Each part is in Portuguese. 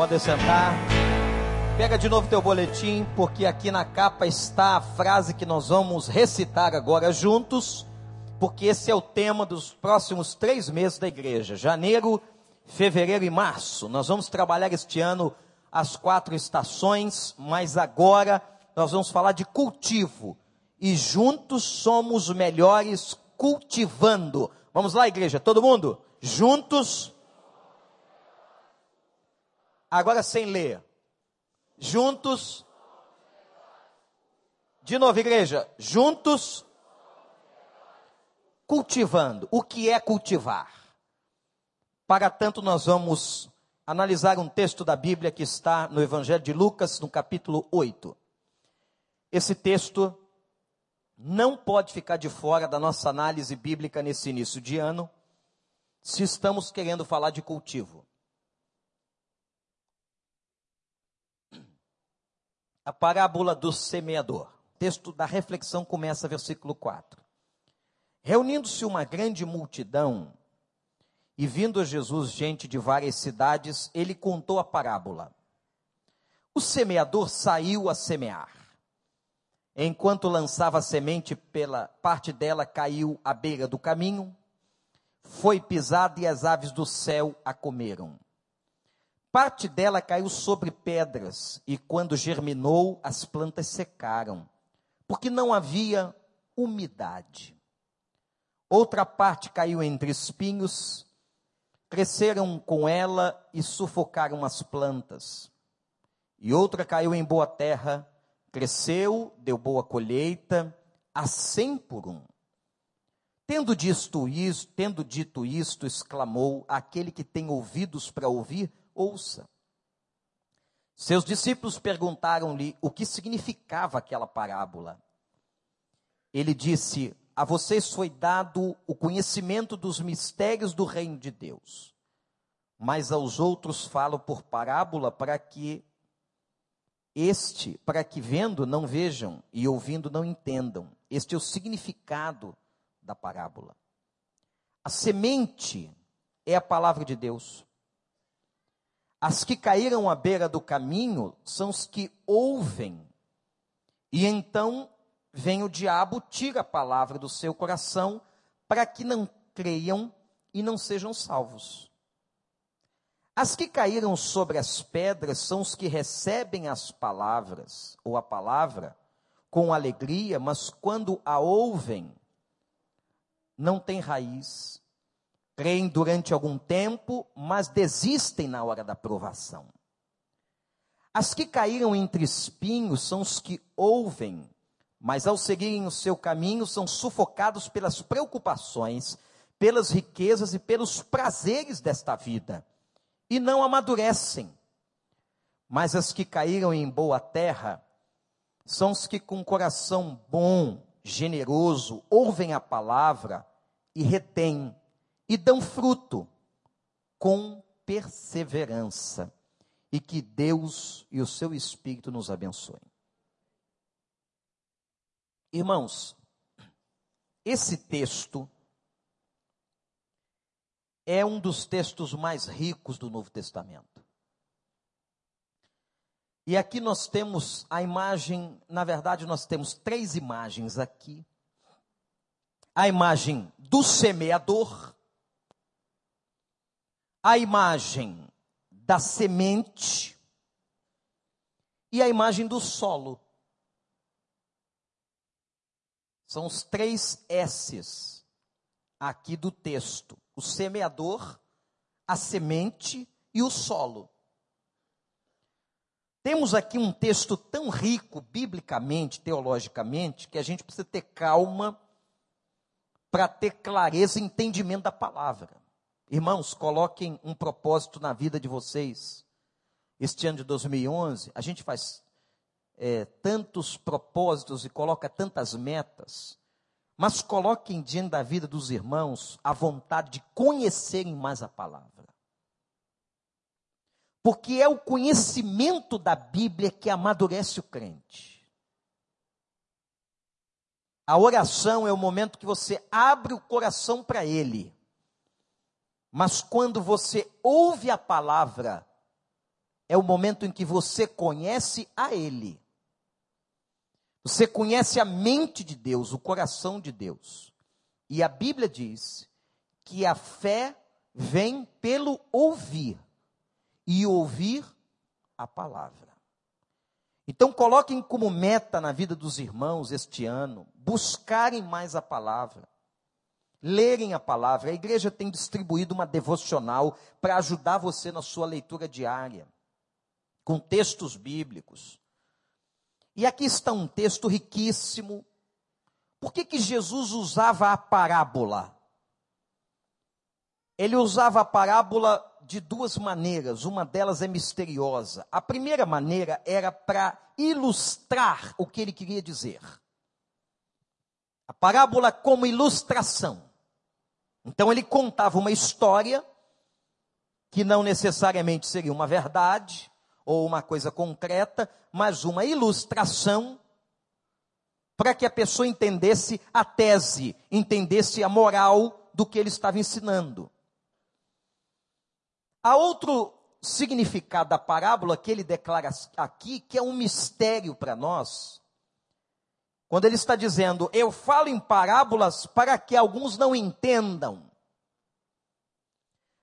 Pode sentar. Pega de novo teu boletim, porque aqui na capa está a frase que nós vamos recitar agora juntos, porque esse é o tema dos próximos três meses da igreja: janeiro, fevereiro e março. Nós vamos trabalhar este ano as quatro estações, mas agora nós vamos falar de cultivo. E juntos somos melhores cultivando. Vamos lá, igreja, todo mundo? Juntos. Agora sem ler. Juntos. De novo, igreja. Juntos. Cultivando. O que é cultivar? Para tanto, nós vamos analisar um texto da Bíblia que está no Evangelho de Lucas, no capítulo 8. Esse texto não pode ficar de fora da nossa análise bíblica nesse início de ano, se estamos querendo falar de cultivo. A parábola do semeador. O texto da reflexão começa versículo 4. Reunindo-se uma grande multidão e vindo a Jesus gente de várias cidades, ele contou a parábola. O semeador saiu a semear. Enquanto lançava a semente pela parte dela caiu à beira do caminho, foi pisada e as aves do céu a comeram. Parte dela caiu sobre pedras, e quando germinou, as plantas secaram, porque não havia umidade. Outra parte caiu entre espinhos, cresceram com ela e sufocaram as plantas. E outra caiu em boa terra, Cresceu, deu boa colheita, a cem por um. Tendo isto, tendo dito isto, exclamou aquele que tem ouvidos para ouvir, ouça. Seus discípulos perguntaram-lhe o que significava aquela parábola. Ele disse: A vocês foi dado o conhecimento dos mistérios do reino de Deus, mas aos outros falo por parábola para que este, para que vendo não vejam e ouvindo não entendam. Este é o significado da parábola. A semente é a palavra de Deus. As que caíram à beira do caminho são os que ouvem. E então vem o diabo, tira a palavra do seu coração, para que não creiam e não sejam salvos. As que caíram sobre as pedras são os que recebem as palavras, ou a palavra, com alegria, mas quando a ouvem, não têm raiz, creem durante algum tempo, mas desistem na hora da provação. As que caíram entre espinhos são os que ouvem, mas ao seguirem o seu caminho são sufocados pelas preocupações, pelas riquezas e pelos prazeres desta vida e não amadurecem. Mas as que caíram em boa terra são os que com coração bom, generoso, ouvem a palavra e retêm e dão fruto com perseverança. E que Deus e o seu Espírito nos abençoem. Irmãos, esse texto é um dos textos mais ricos do Novo Testamento. E aqui nós temos a imagem, na verdade, nós temos três imagens aqui. A imagem do semeador, a imagem da semente e a imagem do solo. São os três S's aqui do texto o semeador, a semente e o solo. Temos aqui um texto tão rico, biblicamente, teologicamente, que a gente precisa ter calma para ter clareza e entendimento da palavra. Irmãos, coloquem um propósito na vida de vocês. Este ano de 2011, a gente faz é, tantos propósitos e coloca tantas metas. Mas coloquem diante da vida dos irmãos a vontade de conhecerem mais a palavra. Porque é o conhecimento da Bíblia que amadurece o crente. A oração é o momento que você abre o coração para Ele. Mas quando você ouve a palavra, é o momento em que você conhece a Ele. Você conhece a mente de Deus, o coração de Deus. E a Bíblia diz que a fé vem pelo ouvir, e ouvir a palavra. Então, coloquem como meta na vida dos irmãos este ano buscarem mais a palavra, lerem a palavra. A igreja tem distribuído uma devocional para ajudar você na sua leitura diária, com textos bíblicos. E aqui está um texto riquíssimo. Por que, que Jesus usava a parábola? Ele usava a parábola de duas maneiras, uma delas é misteriosa. A primeira maneira era para ilustrar o que ele queria dizer. A parábola como ilustração. Então ele contava uma história que não necessariamente seria uma verdade ou uma coisa concreta, mas uma ilustração para que a pessoa entendesse a tese, entendesse a moral do que ele estava ensinando. Há outro significado da parábola que ele declara aqui, que é um mistério para nós, quando ele está dizendo, eu falo em parábolas para que alguns não entendam.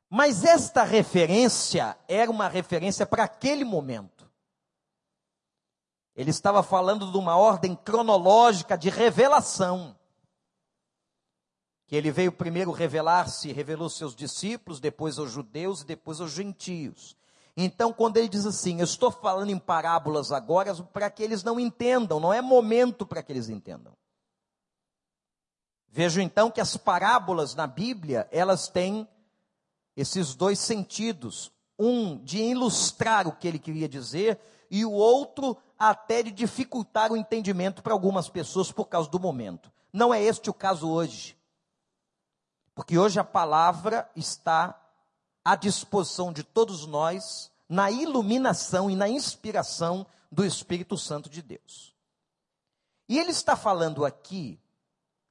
Mas esta referência era uma referência para aquele momento. Ele estava falando de uma ordem cronológica de revelação. Que ele veio primeiro revelar-se, revelou seus discípulos, depois aos judeus e depois aos gentios. Então, quando ele diz assim, eu estou falando em parábolas agora para que eles não entendam, não é momento para que eles entendam. Vejo então que as parábolas na Bíblia, elas têm esses dois sentidos. Um de ilustrar o que ele queria dizer, e o outro até de dificultar o entendimento para algumas pessoas por causa do momento. Não é este o caso hoje. Porque hoje a palavra está à disposição de todos nós, na iluminação e na inspiração do Espírito Santo de Deus. E ele está falando aqui,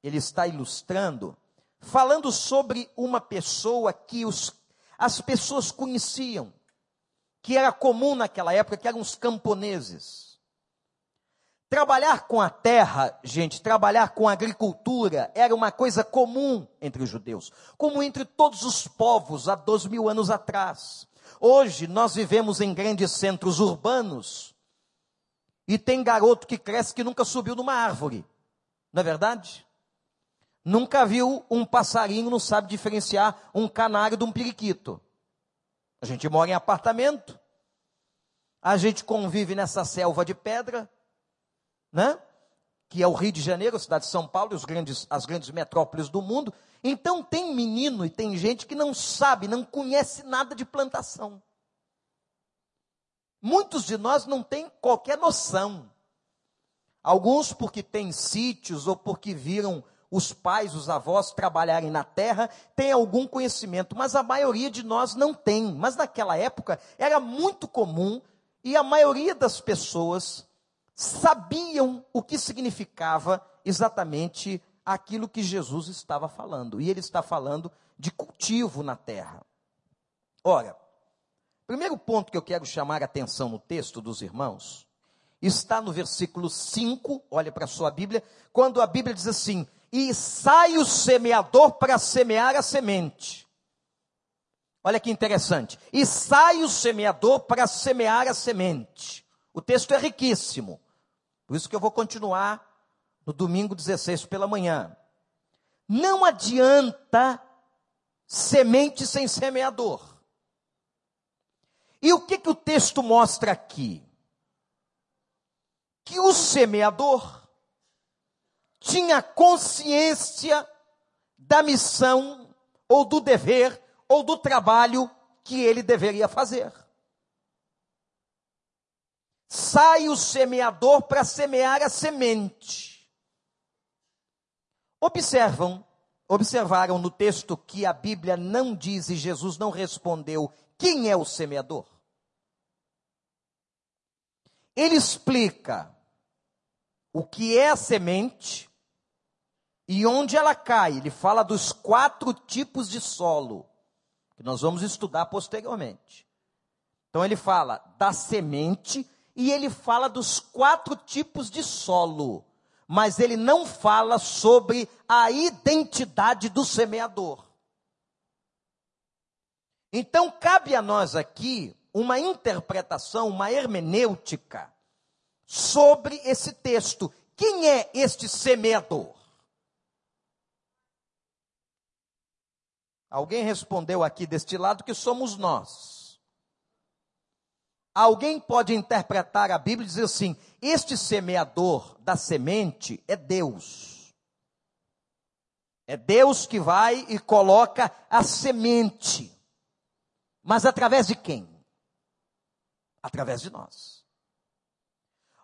ele está ilustrando, falando sobre uma pessoa que os, as pessoas conheciam, que era comum naquela época, que eram os camponeses. Trabalhar com a terra, gente, trabalhar com a agricultura era uma coisa comum entre os judeus, como entre todos os povos há dois mil anos atrás. Hoje nós vivemos em grandes centros urbanos e tem garoto que cresce que nunca subiu numa árvore, não é verdade? Nunca viu um passarinho, não sabe diferenciar um canário de um periquito. A gente mora em apartamento, a gente convive nessa selva de pedra né? que é o Rio de Janeiro, a cidade de São Paulo e grandes, as grandes metrópoles do mundo. Então tem menino e tem gente que não sabe, não conhece nada de plantação. Muitos de nós não têm qualquer noção. Alguns porque têm sítios ou porque viram os pais, os avós trabalharem na terra, têm algum conhecimento, mas a maioria de nós não tem. Mas naquela época era muito comum e a maioria das pessoas sabiam o que significava exatamente aquilo que Jesus estava falando. E ele está falando de cultivo na terra. Ora, primeiro ponto que eu quero chamar a atenção no texto dos irmãos está no versículo 5, olha para a sua Bíblia, quando a Bíblia diz assim: E sai o semeador para semear a semente. Olha que interessante. E sai o semeador para semear a semente. O texto é riquíssimo. Por isso que eu vou continuar no domingo 16 pela manhã. Não adianta semente sem semeador. E o que, que o texto mostra aqui? Que o semeador tinha consciência da missão, ou do dever, ou do trabalho que ele deveria fazer sai o semeador para semear a semente. Observam, observaram no texto que a Bíblia não diz e Jesus não respondeu quem é o semeador. Ele explica o que é a semente e onde ela cai. Ele fala dos quatro tipos de solo, que nós vamos estudar posteriormente. Então ele fala da semente e ele fala dos quatro tipos de solo, mas ele não fala sobre a identidade do semeador. Então cabe a nós aqui uma interpretação, uma hermenêutica sobre esse texto. Quem é este semeador? Alguém respondeu aqui deste lado que somos nós. Alguém pode interpretar a Bíblia e dizer assim: este semeador da semente é Deus. É Deus que vai e coloca a semente. Mas através de quem? Através de nós.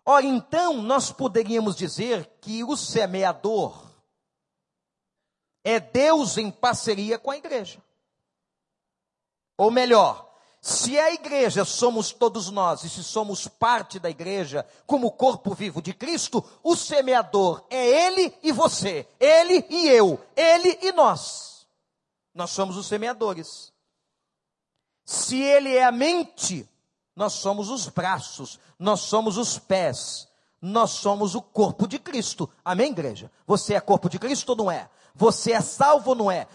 Ora, então, nós poderíamos dizer que o semeador é Deus em parceria com a igreja. Ou melhor, se a igreja somos todos nós, e se somos parte da igreja, como corpo vivo de Cristo, o semeador é ele e você, ele e eu, ele e nós. Nós somos os semeadores. Se ele é a mente, nós somos os braços, nós somos os pés, nós somos o corpo de Cristo. Amém, igreja? Você é corpo de Cristo ou não é? Você é salvo ou não é?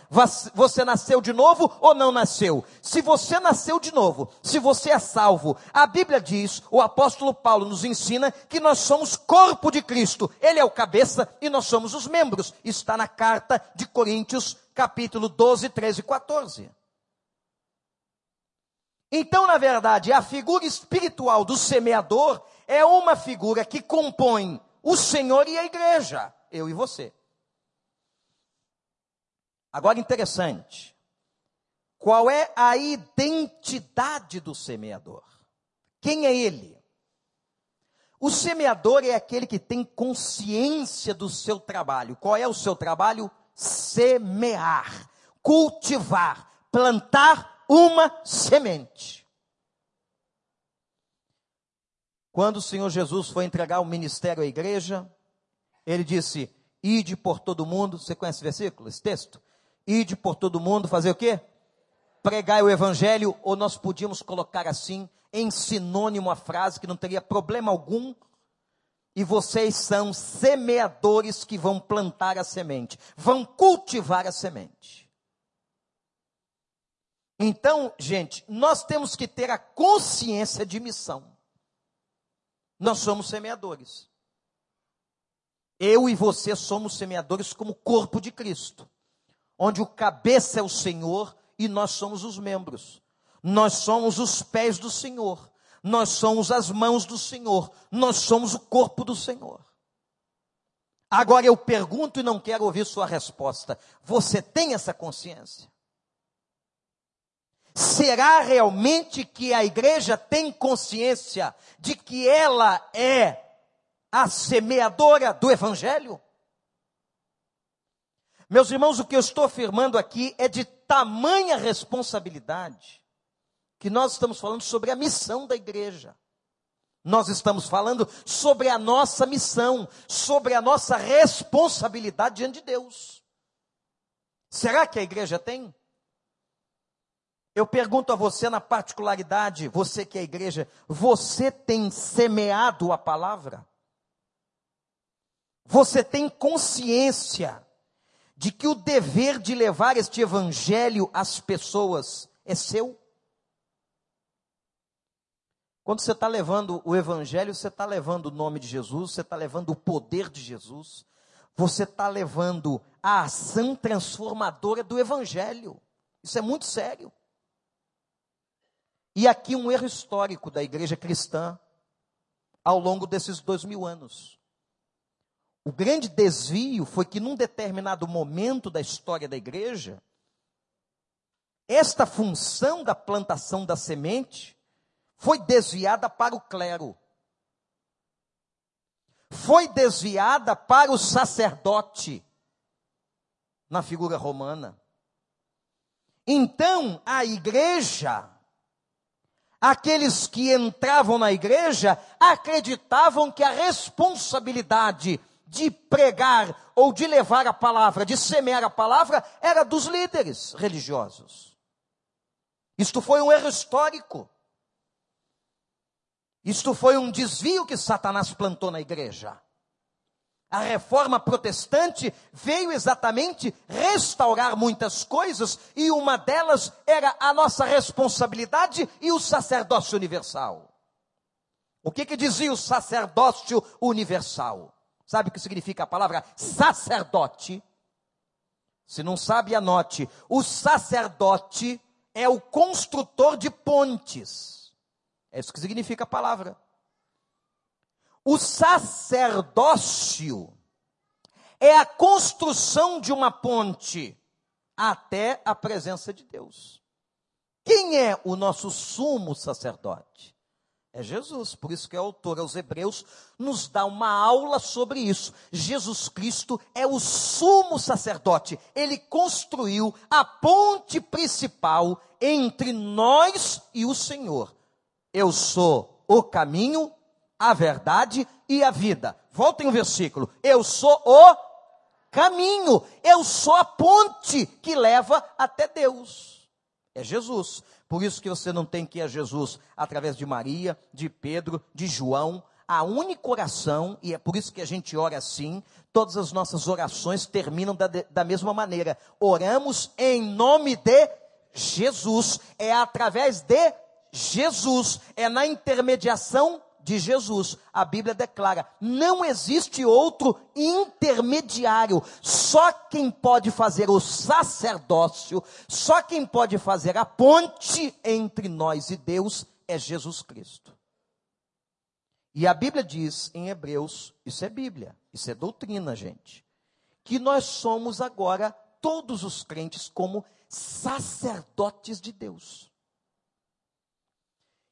Você nasceu de novo ou não nasceu? Se você nasceu de novo, se você é salvo, a Bíblia diz, o apóstolo Paulo nos ensina que nós somos corpo de Cristo. Ele é o cabeça e nós somos os membros. Está na carta de Coríntios, capítulo 12, 13 e 14. Então, na verdade, a figura espiritual do semeador é uma figura que compõe o Senhor e a igreja, eu e você. Agora, interessante. Qual é a identidade do semeador? Quem é ele? O semeador é aquele que tem consciência do seu trabalho. Qual é o seu trabalho? Semear, cultivar, plantar uma semente. Quando o Senhor Jesus foi entregar o ministério à igreja, ele disse: Ide por todo mundo. Você conhece esse versículo, esse texto? Ide por todo mundo, fazer o quê? Pregar o evangelho, ou nós podíamos colocar assim, em sinônimo a frase que não teria problema algum. E vocês são semeadores que vão plantar a semente, vão cultivar a semente. Então, gente, nós temos que ter a consciência de missão. Nós somos semeadores. Eu e você somos semeadores como corpo de Cristo onde o cabeça é o Senhor e nós somos os membros. Nós somos os pés do Senhor. Nós somos as mãos do Senhor. Nós somos o corpo do Senhor. Agora eu pergunto e não quero ouvir sua resposta. Você tem essa consciência? Será realmente que a igreja tem consciência de que ela é a semeadora do evangelho? Meus irmãos, o que eu estou afirmando aqui é de tamanha responsabilidade que nós estamos falando sobre a missão da igreja. Nós estamos falando sobre a nossa missão, sobre a nossa responsabilidade diante de Deus. Será que a igreja tem? Eu pergunto a você na particularidade, você que é a igreja, você tem semeado a palavra? Você tem consciência de que o dever de levar este evangelho às pessoas é seu? Quando você está levando o evangelho, você está levando o nome de Jesus, você está levando o poder de Jesus, você está levando a ação transformadora do evangelho. Isso é muito sério. E aqui um erro histórico da igreja cristã ao longo desses dois mil anos. O grande desvio foi que, num determinado momento da história da igreja, esta função da plantação da semente foi desviada para o clero, foi desviada para o sacerdote, na figura romana. Então, a igreja, aqueles que entravam na igreja, acreditavam que a responsabilidade de pregar ou de levar a palavra, de semear a palavra, era dos líderes religiosos. Isto foi um erro histórico. Isto foi um desvio que Satanás plantou na igreja. A reforma protestante veio exatamente restaurar muitas coisas, e uma delas era a nossa responsabilidade e o sacerdócio universal. O que, que dizia o sacerdócio universal? Sabe o que significa a palavra sacerdote? Se não sabe, anote. O sacerdote é o construtor de pontes. É isso que significa a palavra. O sacerdócio é a construção de uma ponte até a presença de Deus. Quem é o nosso sumo sacerdote? É Jesus, por isso que o autor aos Hebreus nos dá uma aula sobre isso. Jesus Cristo é o sumo sacerdote, ele construiu a ponte principal entre nós e o Senhor. Eu sou o caminho, a verdade e a vida. Voltem o versículo. Eu sou o caminho, eu sou a ponte que leva até Deus. É Jesus. Por isso que você não tem que ir a Jesus através de Maria, de Pedro, de João. A única oração, e é por isso que a gente ora assim, todas as nossas orações terminam da, da mesma maneira. Oramos em nome de Jesus. É através de Jesus. É na intermediação de Jesus, a Bíblia declara: não existe outro intermediário. Só quem pode fazer o sacerdócio, só quem pode fazer a ponte entre nós e Deus é Jesus Cristo. E a Bíblia diz em Hebreus, isso é Bíblia, isso é doutrina, gente, que nós somos agora todos os crentes como sacerdotes de Deus.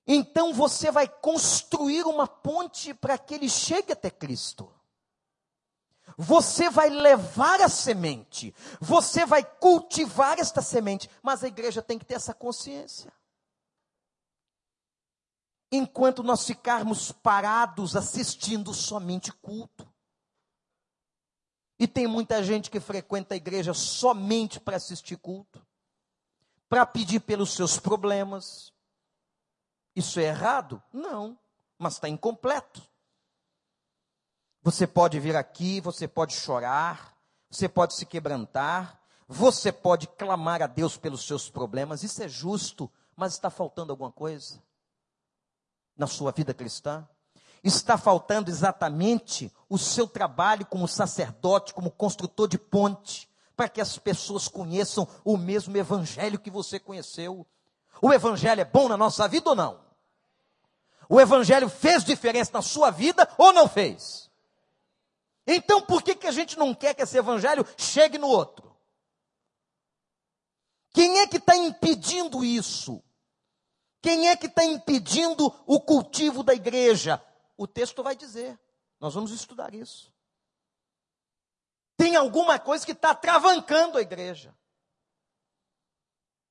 Então você vai construir uma ponte para que ele chegue até Cristo. Você vai levar a semente, você vai cultivar esta semente, mas a igreja tem que ter essa consciência. Enquanto nós ficarmos parados assistindo somente culto, e tem muita gente que frequenta a igreja somente para assistir culto, para pedir pelos seus problemas, isso é errado? Não, mas está incompleto. Você pode vir aqui, você pode chorar, você pode se quebrantar, você pode clamar a Deus pelos seus problemas, isso é justo, mas está faltando alguma coisa na sua vida cristã? Está faltando exatamente o seu trabalho como sacerdote, como construtor de ponte, para que as pessoas conheçam o mesmo evangelho que você conheceu. O evangelho é bom na nossa vida ou não? O Evangelho fez diferença na sua vida ou não fez? Então por que, que a gente não quer que esse Evangelho chegue no outro? Quem é que está impedindo isso? Quem é que está impedindo o cultivo da igreja? O texto vai dizer. Nós vamos estudar isso. Tem alguma coisa que está travancando a igreja.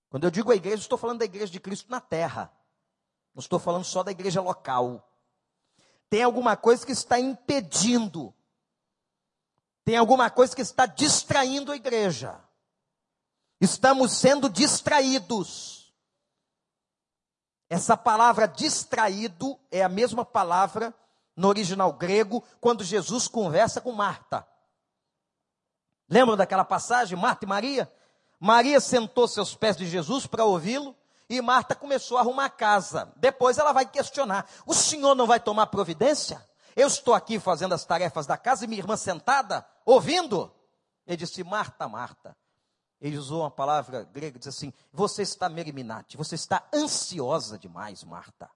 Quando eu digo a igreja, estou falando da igreja de Cristo na terra. Não estou falando só da igreja local. Tem alguma coisa que está impedindo. Tem alguma coisa que está distraindo a igreja. Estamos sendo distraídos. Essa palavra distraído é a mesma palavra no original grego quando Jesus conversa com Marta. Lembram daquela passagem, Marta e Maria? Maria sentou seus pés de Jesus para ouvi-lo. E Marta começou a arrumar a casa. Depois ela vai questionar: O senhor não vai tomar providência? Eu estou aqui fazendo as tarefas da casa e minha irmã sentada, ouvindo. Ele disse: Marta, Marta. Ele usou uma palavra grega, diz assim: Você está meriminate, você está ansiosa demais, Marta.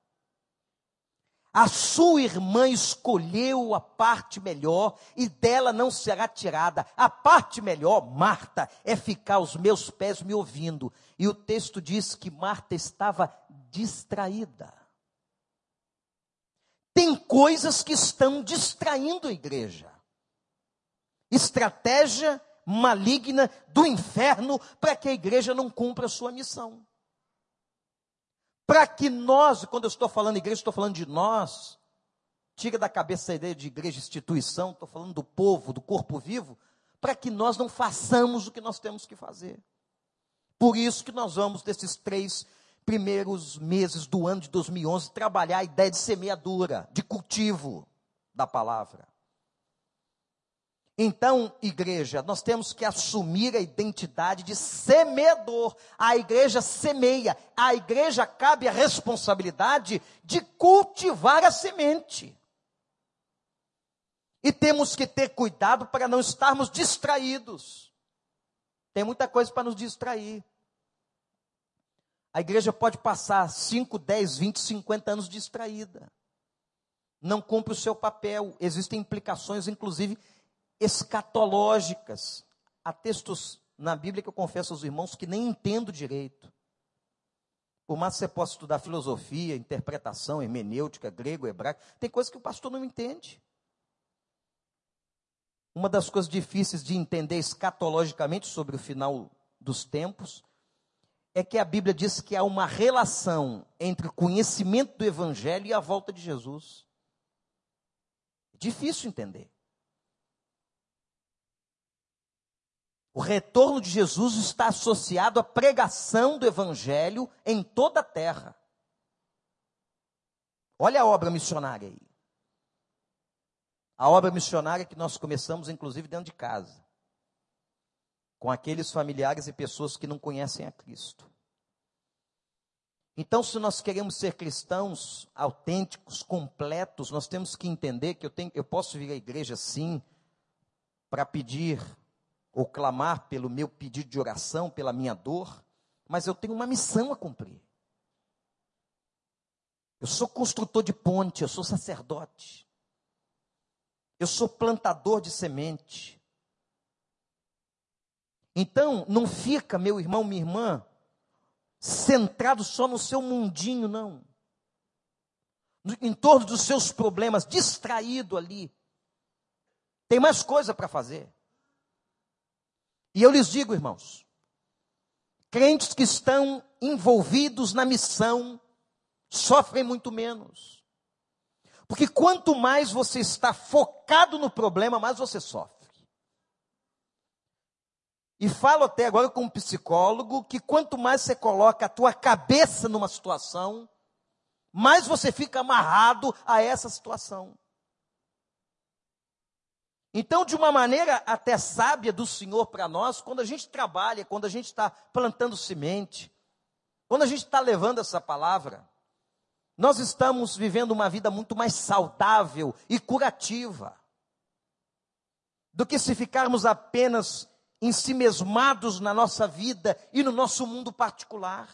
A sua irmã escolheu a parte melhor e dela não será tirada. A parte melhor, Marta, é ficar aos meus pés me ouvindo. E o texto diz que Marta estava distraída. Tem coisas que estão distraindo a igreja. Estratégia maligna do inferno para que a igreja não cumpra a sua missão para que nós, quando eu estou falando igreja, estou falando de nós, tira da cabeça a ideia de igreja instituição, estou falando do povo, do corpo vivo, para que nós não façamos o que nós temos que fazer. Por isso que nós vamos desses três primeiros meses do ano de 2011, trabalhar a ideia de semeadura, de cultivo da palavra. Então, igreja, nós temos que assumir a identidade de semeador. A igreja semeia, a igreja cabe a responsabilidade de cultivar a semente. E temos que ter cuidado para não estarmos distraídos. Tem muita coisa para nos distrair. A igreja pode passar 5, 10, 20, 50 anos distraída. Não cumpre o seu papel. Existem implicações, inclusive, escatológicas. Há textos na Bíblia que eu confesso aos irmãos que nem entendo direito. Por mais que você possa estudar filosofia, interpretação, hermenêutica, grego, hebraico, tem coisas que o pastor não entende. Uma das coisas difíceis de entender escatologicamente sobre o final dos tempos é que a Bíblia diz que há uma relação entre o conhecimento do Evangelho e a volta de Jesus. Difícil entender. O retorno de Jesus está associado à pregação do Evangelho em toda a terra. Olha a obra missionária aí. A obra missionária que nós começamos, inclusive, dentro de casa com aqueles familiares e pessoas que não conhecem a Cristo. Então, se nós queremos ser cristãos autênticos, completos, nós temos que entender que eu, tenho, eu posso vir à igreja sim, para pedir ou clamar pelo meu pedido de oração, pela minha dor, mas eu tenho uma missão a cumprir. Eu sou construtor de ponte, eu sou sacerdote. Eu sou plantador de semente. Então, não fica, meu irmão, minha irmã, centrado só no seu mundinho, não. Em torno dos seus problemas, distraído ali. Tem mais coisa para fazer. E eu lhes digo, irmãos, crentes que estão envolvidos na missão sofrem muito menos. Porque quanto mais você está focado no problema, mais você sofre. E falo até agora com um psicólogo que quanto mais você coloca a tua cabeça numa situação, mais você fica amarrado a essa situação. Então, de uma maneira até sábia do Senhor para nós, quando a gente trabalha, quando a gente está plantando semente, quando a gente está levando essa palavra, nós estamos vivendo uma vida muito mais saudável e curativa do que se ficarmos apenas ensimesmados na nossa vida e no nosso mundo particular.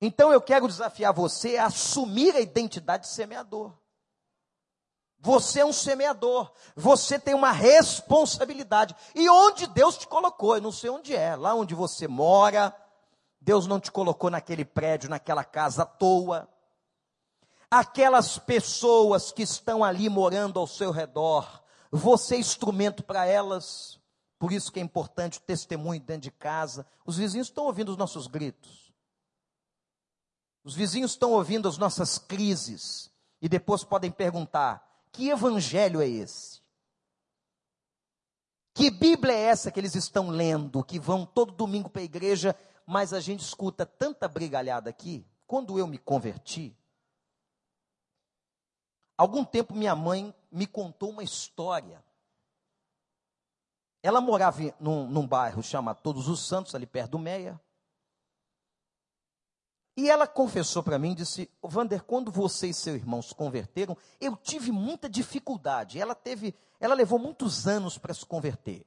Então eu quero desafiar você a assumir a identidade de semeador. Você é um semeador, você tem uma responsabilidade. E onde Deus te colocou, eu não sei onde é, lá onde você mora, Deus não te colocou naquele prédio, naquela casa à toa. Aquelas pessoas que estão ali morando ao seu redor, você é instrumento para elas. Por isso que é importante o testemunho dentro de casa. Os vizinhos estão ouvindo os nossos gritos. Os vizinhos estão ouvindo as nossas crises. E depois podem perguntar: que evangelho é esse? Que Bíblia é essa que eles estão lendo, que vão todo domingo para a igreja, mas a gente escuta tanta brigalhada aqui? Quando eu me converti, algum tempo minha mãe me contou uma história ela morava num, num bairro chamado Todos os Santos, ali perto do Meia. E ela confessou para mim, disse, Vander, quando você e seu irmão se converteram, eu tive muita dificuldade. Ela teve, ela levou muitos anos para se converter.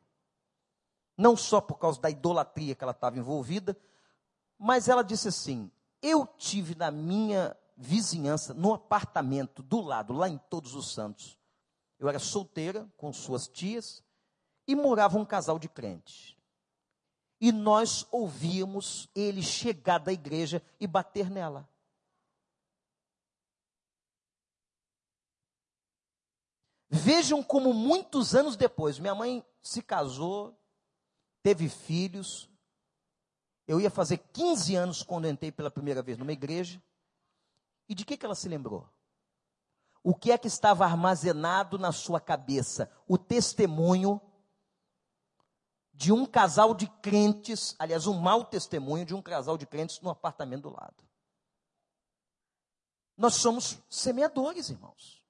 Não só por causa da idolatria que ela estava envolvida, mas ela disse assim: eu tive na minha vizinhança, no apartamento do lado, lá em Todos os Santos. Eu era solteira, com suas tias, e morava um casal de crentes. E nós ouvíamos ele chegar da igreja e bater nela. Vejam como muitos anos depois, minha mãe se casou, teve filhos. Eu ia fazer 15 anos quando entrei pela primeira vez numa igreja. E de que, que ela se lembrou? O que é que estava armazenado na sua cabeça? O testemunho de um casal de crentes, aliás, um mau testemunho de um casal de crentes no apartamento do lado. Nós somos semeadores, irmãos.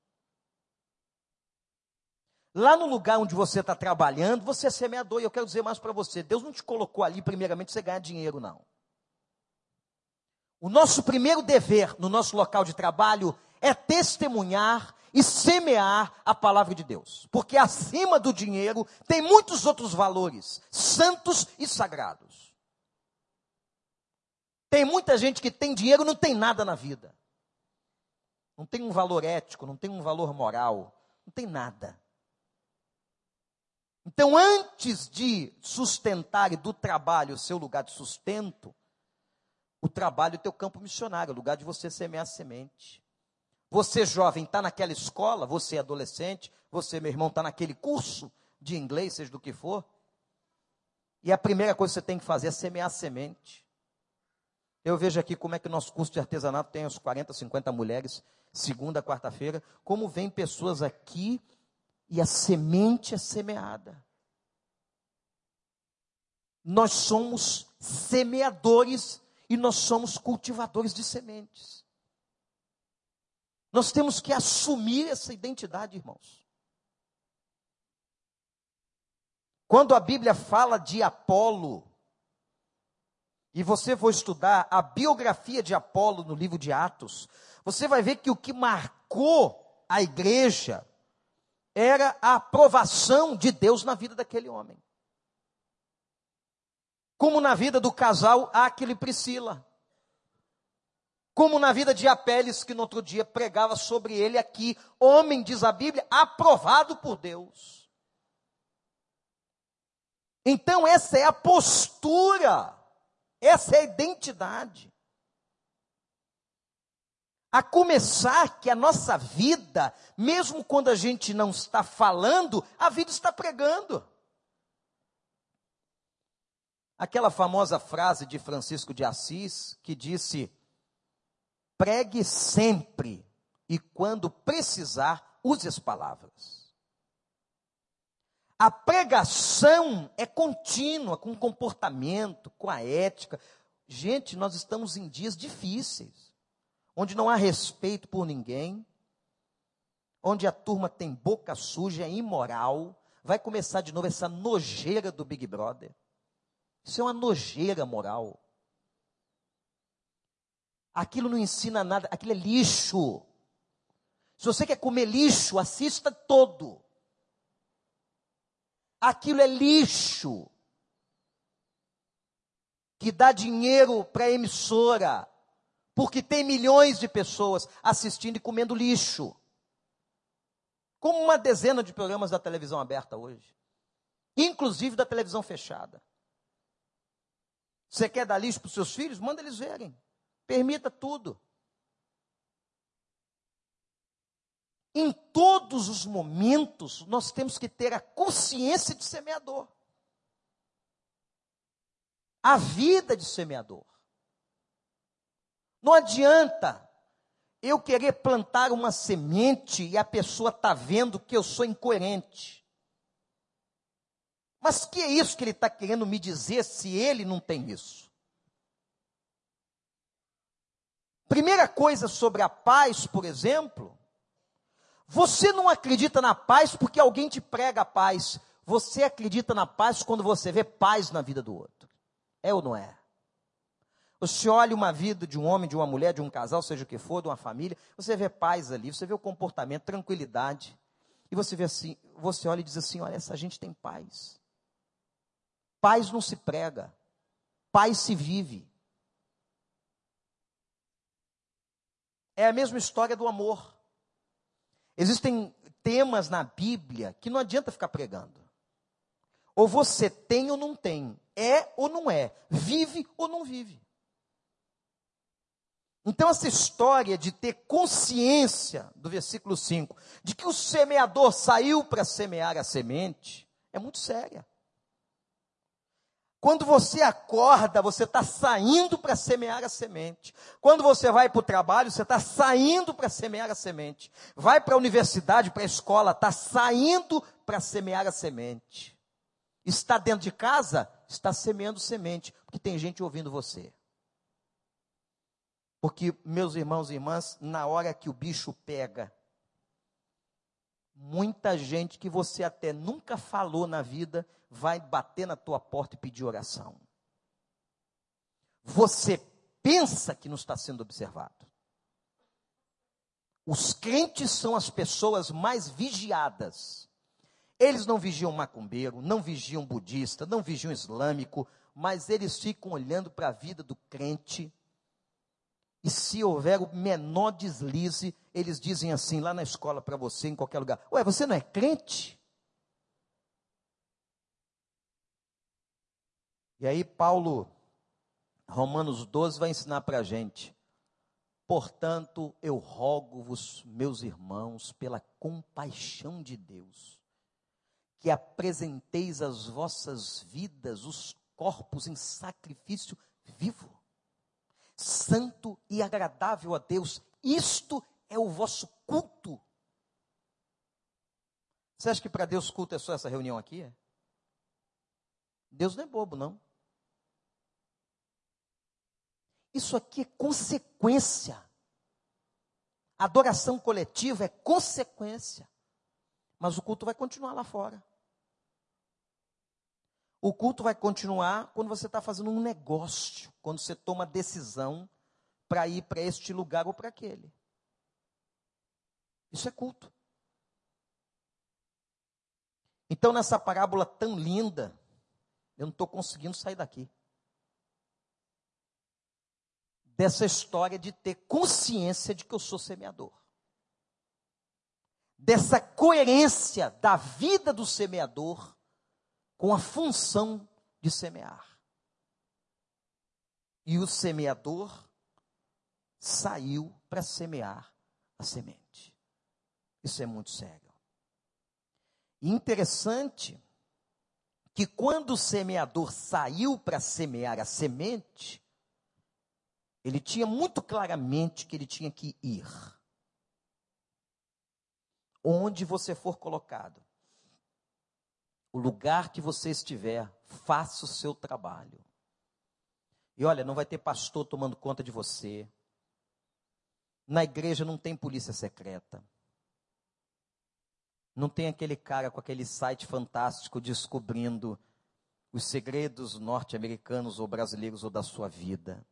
Lá no lugar onde você está trabalhando, você é semeador. E eu quero dizer mais para você: Deus não te colocou ali, primeiramente, você ganhar dinheiro, não. O nosso primeiro dever no nosso local de trabalho é testemunhar e semear a palavra de Deus. Porque acima do dinheiro tem muitos outros valores, santos e sagrados. Tem muita gente que tem dinheiro e não tem nada na vida. Não tem um valor ético, não tem um valor moral, não tem nada. Então, antes de sustentar do trabalho o seu lugar de sustento, o trabalho é o teu campo missionário, o lugar de você semear semente. Você jovem está naquela escola, você adolescente, você meu irmão está naquele curso de inglês, seja do que for. E a primeira coisa que você tem que fazer é semear semente. Eu vejo aqui como é que o nosso curso de artesanato tem uns 40, 50 mulheres, segunda, quarta-feira, como vem pessoas aqui e a semente é semeada. Nós somos semeadores e nós somos cultivadores de sementes. Nós temos que assumir essa identidade, irmãos. Quando a Bíblia fala de Apolo, e você for estudar a biografia de Apolo no livro de Atos, você vai ver que o que marcou a igreja era a aprovação de Deus na vida daquele homem. Como na vida do casal Aquila e Priscila. Como na vida de Apeles, que no outro dia pregava sobre ele aqui, homem, diz a Bíblia, aprovado por Deus. Então, essa é a postura, essa é a identidade. A começar que a nossa vida, mesmo quando a gente não está falando, a vida está pregando. Aquela famosa frase de Francisco de Assis, que disse: Pregue sempre e quando precisar, use as palavras. A pregação é contínua, com comportamento, com a ética. Gente, nós estamos em dias difíceis, onde não há respeito por ninguém, onde a turma tem boca suja, é imoral. Vai começar de novo essa nojeira do Big Brother. Isso é uma nojeira moral. Aquilo não ensina nada, aquilo é lixo. Se você quer comer lixo, assista todo. Aquilo é lixo. Que dá dinheiro para a emissora, porque tem milhões de pessoas assistindo e comendo lixo. Como uma dezena de programas da televisão aberta hoje, inclusive da televisão fechada. Você quer dar lixo para os seus filhos? Manda eles verem. Permita tudo. Em todos os momentos, nós temos que ter a consciência de semeador. A vida de semeador. Não adianta eu querer plantar uma semente e a pessoa está vendo que eu sou incoerente. Mas que é isso que ele está querendo me dizer se ele não tem isso? Primeira coisa sobre a paz, por exemplo, você não acredita na paz porque alguém te prega a paz. Você acredita na paz quando você vê paz na vida do outro. É ou não é? Você olha uma vida de um homem, de uma mulher, de um casal, seja o que for, de uma família, você vê paz ali, você vê o comportamento, tranquilidade. E você vê assim, você olha e diz assim: olha, essa gente tem paz. Paz não se prega, paz se vive. É a mesma história do amor. Existem temas na Bíblia que não adianta ficar pregando. Ou você tem ou não tem, é ou não é, vive ou não vive. Então, essa história de ter consciência, do versículo 5, de que o semeador saiu para semear a semente, é muito séria. Quando você acorda, você está saindo para semear a semente. Quando você vai para o trabalho, você está saindo para semear a semente. Vai para a universidade, para a escola, está saindo para semear a semente. Está dentro de casa? Está semeando semente, porque tem gente ouvindo você. Porque, meus irmãos e irmãs, na hora que o bicho pega, muita gente que você até nunca falou na vida vai bater na tua porta e pedir oração. Você pensa que não está sendo observado. Os crentes são as pessoas mais vigiadas. Eles não vigiam macumbeiro, não vigiam budista, não vigiam islâmico, mas eles ficam olhando para a vida do crente. E se houver o menor deslize, eles dizem assim lá na escola para você, em qualquer lugar: Ué, você não é crente? E aí, Paulo, Romanos 12, vai ensinar para a gente. Portanto, eu rogo-vos, meus irmãos, pela compaixão de Deus, que apresenteis as vossas vidas, os corpos em sacrifício vivo, santo e agradável a Deus. Isto é o vosso culto. Você acha que para Deus culto é só essa reunião aqui? É? Deus não é bobo, não. Isso aqui é consequência. Adoração coletiva é consequência. Mas o culto vai continuar lá fora. O culto vai continuar quando você está fazendo um negócio, quando você toma decisão para ir para este lugar ou para aquele. Isso é culto. Então, nessa parábola tão linda, eu não estou conseguindo sair daqui dessa história de ter consciência de que eu sou semeador. Dessa coerência da vida do semeador com a função de semear. E o semeador saiu para semear a semente. Isso é muito sério. E interessante que quando o semeador saiu para semear a semente, ele tinha muito claramente que ele tinha que ir. Onde você for colocado, o lugar que você estiver, faça o seu trabalho. E olha, não vai ter pastor tomando conta de você. Na igreja não tem polícia secreta. Não tem aquele cara com aquele site fantástico descobrindo os segredos norte-americanos ou brasileiros ou da sua vida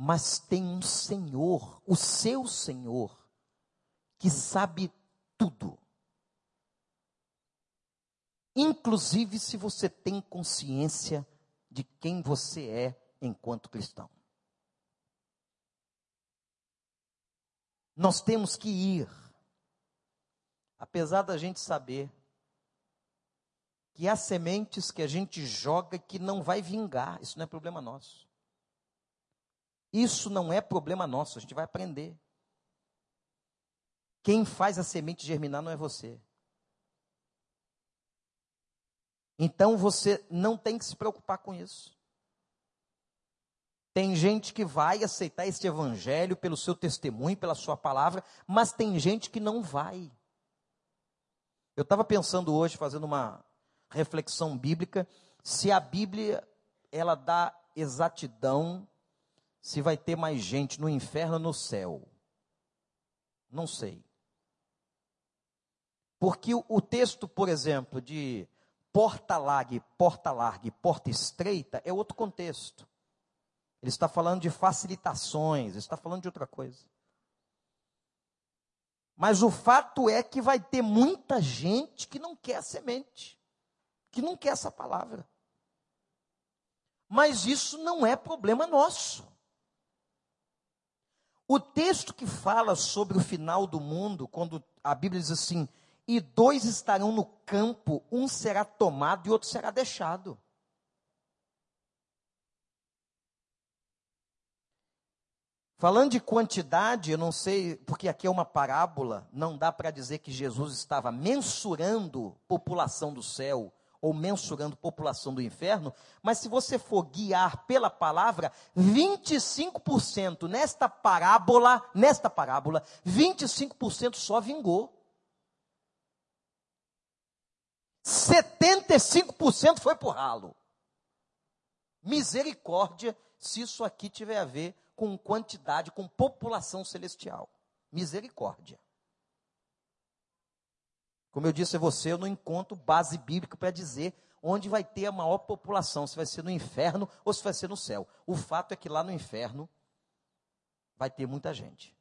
mas tem um Senhor, o seu Senhor, que sabe tudo. Inclusive se você tem consciência de quem você é enquanto cristão. Nós temos que ir, apesar da gente saber que há sementes que a gente joga que não vai vingar, isso não é problema nosso. Isso não é problema nosso, a gente vai aprender. Quem faz a semente germinar não é você. Então você não tem que se preocupar com isso. Tem gente que vai aceitar este evangelho pelo seu testemunho, pela sua palavra, mas tem gente que não vai. Eu estava pensando hoje, fazendo uma reflexão bíblica, se a Bíblia ela dá exatidão se vai ter mais gente no inferno ou no céu. Não sei. Porque o, texto, por exemplo, de porta larga, porta larga porta estreita é outro contexto. Ele está falando de facilitações, ele está falando de outra coisa. Mas o fato é que vai ter muita gente que não quer a semente, que não quer essa palavra. Mas isso não é problema nosso. O texto que fala sobre o final do mundo, quando a Bíblia diz assim: e dois estarão no campo, um será tomado e outro será deixado. Falando de quantidade, eu não sei, porque aqui é uma parábola, não dá para dizer que Jesus estava mensurando população do céu ou mensurando população do inferno, mas se você for guiar pela palavra, 25% nesta parábola, nesta parábola, 25% só vingou. 75% foi por ralo. Misericórdia, se isso aqui tiver a ver com quantidade, com população celestial. Misericórdia. Como eu disse a você, eu não encontro base bíblica para dizer onde vai ter a maior população, se vai ser no inferno ou se vai ser no céu. O fato é que lá no inferno vai ter muita gente.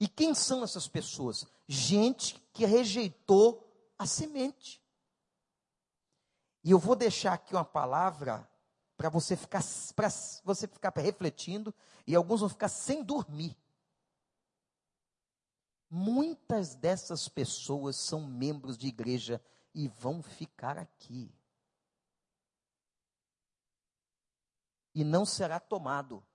E quem são essas pessoas? Gente que rejeitou a semente. E eu vou deixar aqui uma palavra para você ficar para você ficar refletindo e alguns vão ficar sem dormir. Muitas dessas pessoas são membros de igreja e vão ficar aqui. E não será tomado.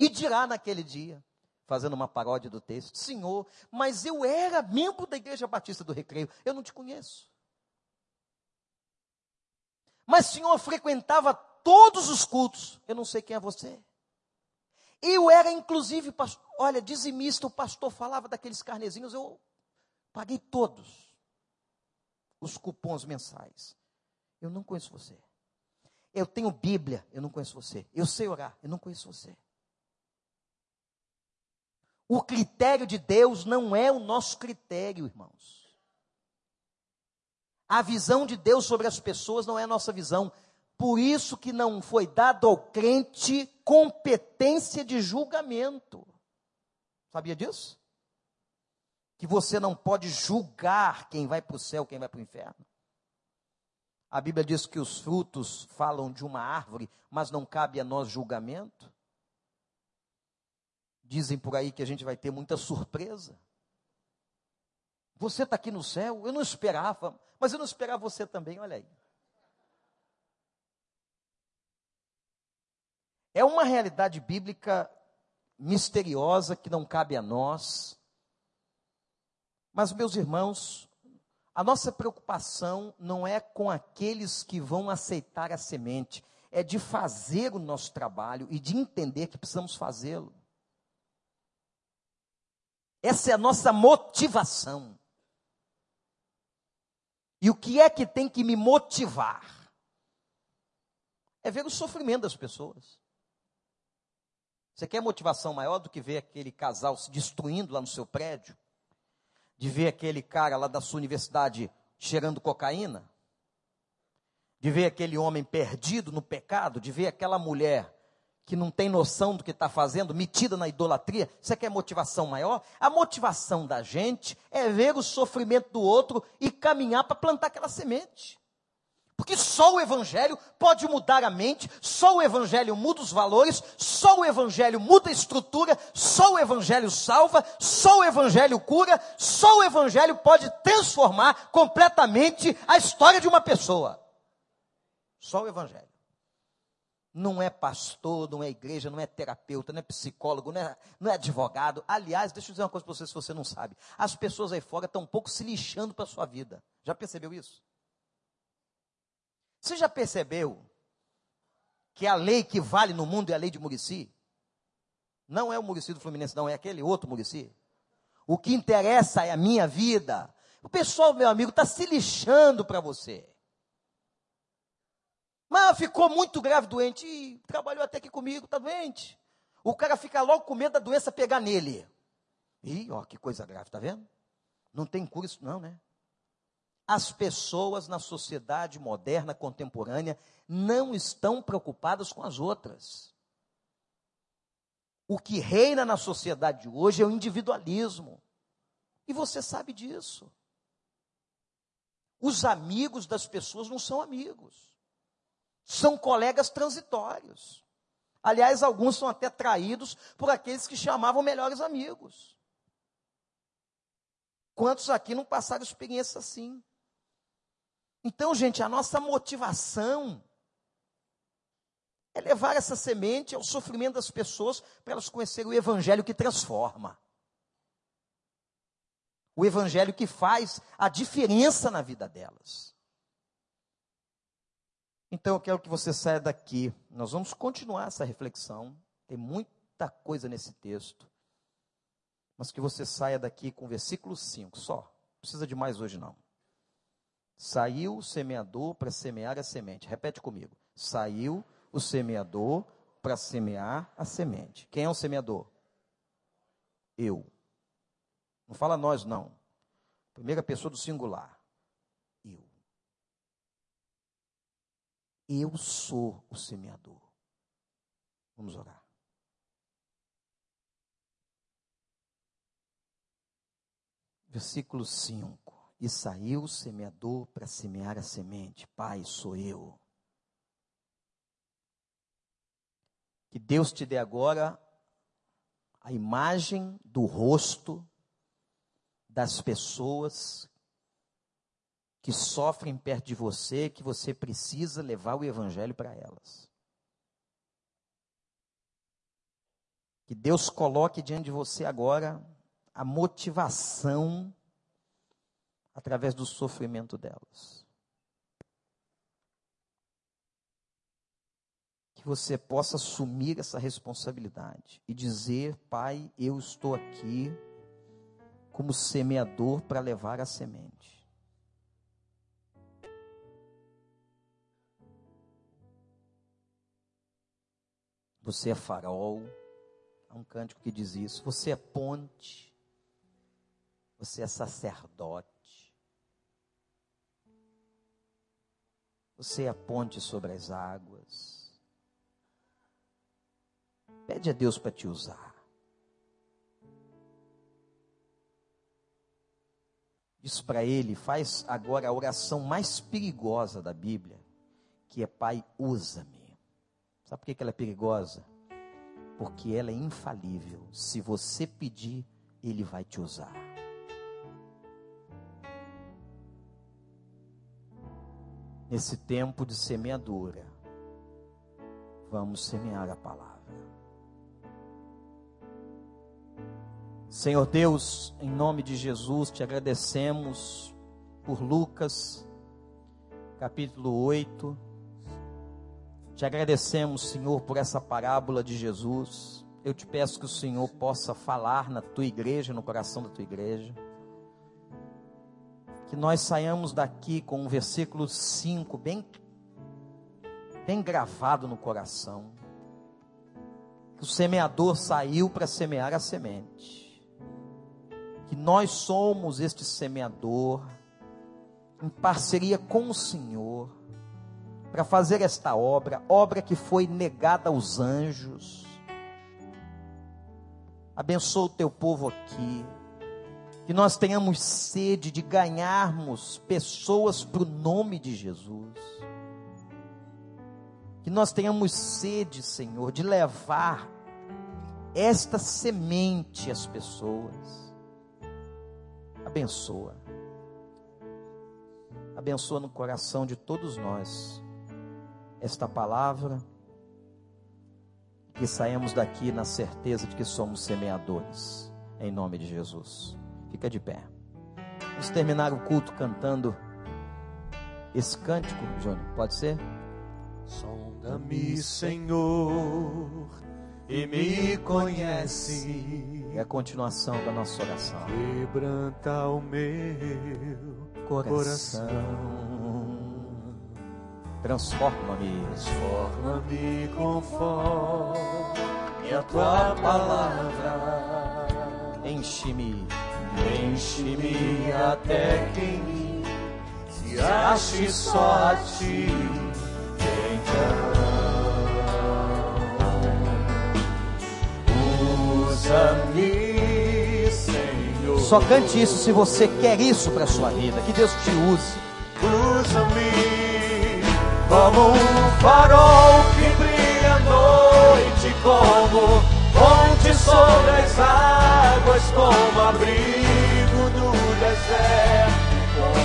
E dirá naquele dia: fazendo uma paródia do texto: Senhor, mas eu era membro da Igreja Batista do Recreio, eu não te conheço. Mas, Senhor, frequentava todos os cultos, eu não sei quem é você. Eu era, inclusive, pastor, olha, dizimista, o pastor falava daqueles carnezinhos, eu paguei todos os cupons mensais. Eu não conheço você. Eu tenho Bíblia, eu não conheço você. Eu sei orar, eu não conheço você. O critério de Deus não é o nosso critério, irmãos. A visão de Deus sobre as pessoas não é a nossa visão. Por isso que não foi dado ao crente competência de julgamento. Sabia disso? Que você não pode julgar quem vai para o céu, quem vai para o inferno. A Bíblia diz que os frutos falam de uma árvore, mas não cabe a nós julgamento. Dizem por aí que a gente vai ter muita surpresa. Você está aqui no céu, eu não esperava, mas eu não esperava você também, olha aí. É uma realidade bíblica misteriosa que não cabe a nós. Mas, meus irmãos, a nossa preocupação não é com aqueles que vão aceitar a semente, é de fazer o nosso trabalho e de entender que precisamos fazê-lo. Essa é a nossa motivação. E o que é que tem que me motivar? É ver o sofrimento das pessoas. Você quer motivação maior do que ver aquele casal se destruindo lá no seu prédio? De ver aquele cara lá da sua universidade cheirando cocaína? De ver aquele homem perdido no pecado? De ver aquela mulher que não tem noção do que está fazendo, metida na idolatria, você quer motivação maior? A motivação da gente é ver o sofrimento do outro e caminhar para plantar aquela semente. Porque só o Evangelho pode mudar a mente, só o Evangelho muda os valores, só o Evangelho muda a estrutura, só o Evangelho salva, só o Evangelho cura, só o Evangelho pode transformar completamente a história de uma pessoa. Só o Evangelho não é pastor, não é igreja, não é terapeuta, não é psicólogo, não é, não é advogado. Aliás, deixa eu dizer uma coisa para você se você não sabe. As pessoas aí fora estão um pouco se lixando para a sua vida. Já percebeu isso? Você já percebeu que a lei que vale no mundo é a lei de Murici? Não é o Murici do Fluminense, não, é aquele outro Murici. O que interessa é a minha vida. O pessoal, meu amigo, está se lixando para você. Mas ficou muito grave, doente, e trabalhou até aqui comigo, está doente. O cara fica logo com medo da doença pegar nele. Ih, ó, que coisa grave, tá vendo? Não tem cura isso não, né? As pessoas na sociedade moderna, contemporânea, não estão preocupadas com as outras. O que reina na sociedade de hoje é o individualismo. E você sabe disso. Os amigos das pessoas não são amigos são colegas transitórios. Aliás, alguns são até traídos por aqueles que chamavam melhores amigos. Quantos aqui não passaram experiência assim? Então, gente, a nossa motivação é levar essa semente ao sofrimento das pessoas para elas conhecerem o evangelho que transforma. O evangelho que faz a diferença na vida delas. Então eu quero que você saia daqui. Nós vamos continuar essa reflexão. Tem muita coisa nesse texto. Mas que você saia daqui com o versículo 5 só. Não precisa de mais hoje não. Saiu o semeador para semear a semente. Repete comigo. Saiu o semeador para semear a semente. Quem é o semeador? Eu. Não fala nós, não. Primeira pessoa do singular. Eu. Eu sou o semeador. Vamos orar. Versículo 5. E saiu o semeador para semear a semente. Pai, sou eu. Que Deus te dê agora a imagem do rosto das pessoas que sofrem perto de você, que você precisa levar o evangelho para elas. Que Deus coloque diante de você agora a motivação através do sofrimento delas. Que você possa assumir essa responsabilidade e dizer: Pai, eu estou aqui como semeador para levar a semente. Você é farol. Há um cântico que diz isso. Você é ponte. Você é sacerdote. Você é ponte sobre as águas. Pede a Deus para te usar. diz para ele, faz agora a oração mais perigosa da Bíblia, que é Pai, usa-me. Sabe por que ela é perigosa? Porque ela é infalível. Se você pedir, Ele vai te usar. Nesse tempo de semeadura, vamos semear a palavra. Senhor Deus, em nome de Jesus, te agradecemos por Lucas, capítulo 8. Te agradecemos, Senhor, por essa parábola de Jesus. Eu te peço que o Senhor possa falar na tua igreja, no coração da tua igreja. Que nós saiamos daqui com o versículo 5 bem, bem gravado no coração. Que o semeador saiu para semear a semente que nós somos este semeador, em parceria com o Senhor, para fazer esta obra, obra que foi negada aos anjos. Abençoa o teu povo aqui, que nós tenhamos sede de ganharmos pessoas para o nome de Jesus. Que nós tenhamos sede, Senhor, de levar esta semente às pessoas abençoa. Abençoa no coração de todos nós esta palavra. Que saímos daqui na certeza de que somos semeadores. Em nome de Jesus. Fica de pé. Vamos terminar o culto cantando esse cântico, Júnior. Pode ser? Sonda-me, Senhor e me conhece. É a continuação da nossa oração. Quebranta o meu coração. coração. Transforma-me. Transforma-me conforme a tua palavra. Enche-me. Enche-me até que se ache só a ti. Então Usa-me, Senhor. Só cante isso se você quer isso para sua vida. Que Deus te use. Como um farol que brilha à noite, como ponte sobre as águas, como abrigo no deserto.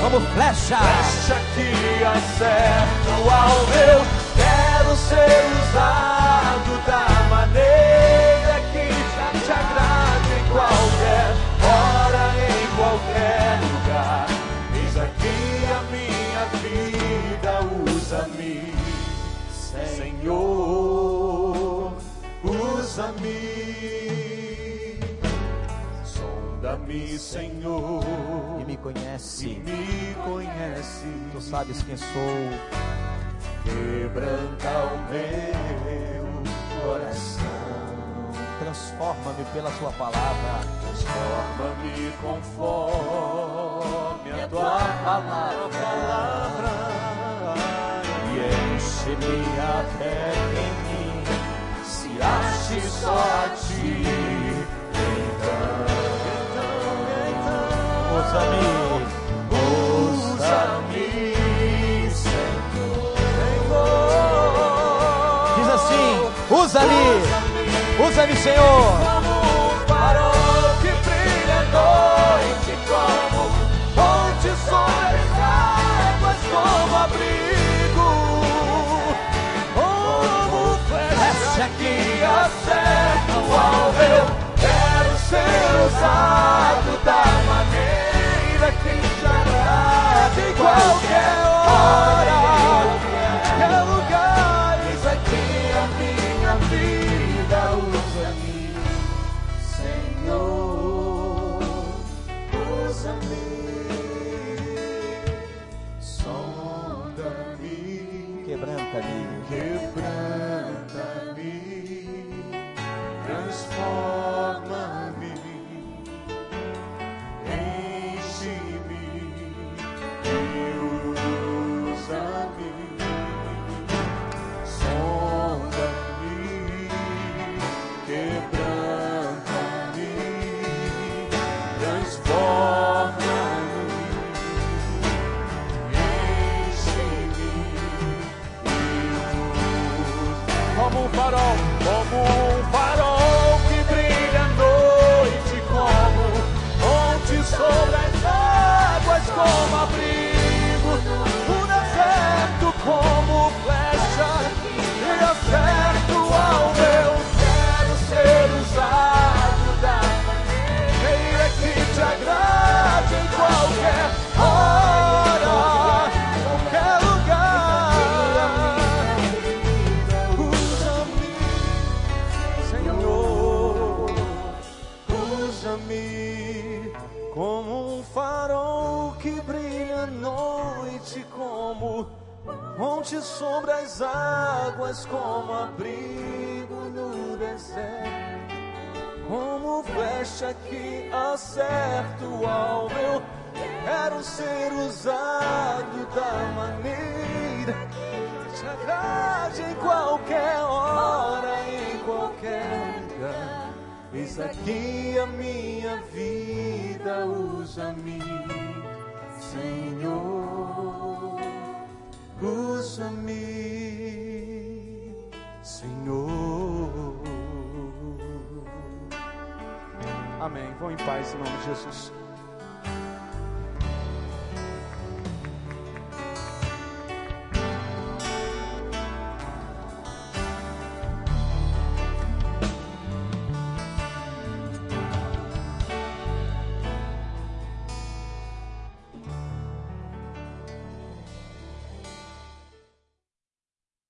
Como flecha, flecha que acerta o alvo. quero ser usado da Usa-me. Sonda-me, Senhor, e me e conhece. me conhece. Tu sabes quem sou. Quebranta o meu coração. Transforma-me pela tua palavra. Transforma-me conforme a tua palavra. E enche-me até em mim. Se ache só a ti. Então, Usa-me. Usa-me, Senhor. Diz assim: usa-me. Usa-me, Senhor. Usado da maneira que te agrada em qualquer hora, como abrigo no deserto, como flecha que acerta o alvo. Eu quero ser usado da maneira te agrade em qualquer hora, em qualquer lugar. Eis aqui a minha vida, usa-me, Senhor, usa-me, Senhor. Amém. Vão em paz em nome de Jesus.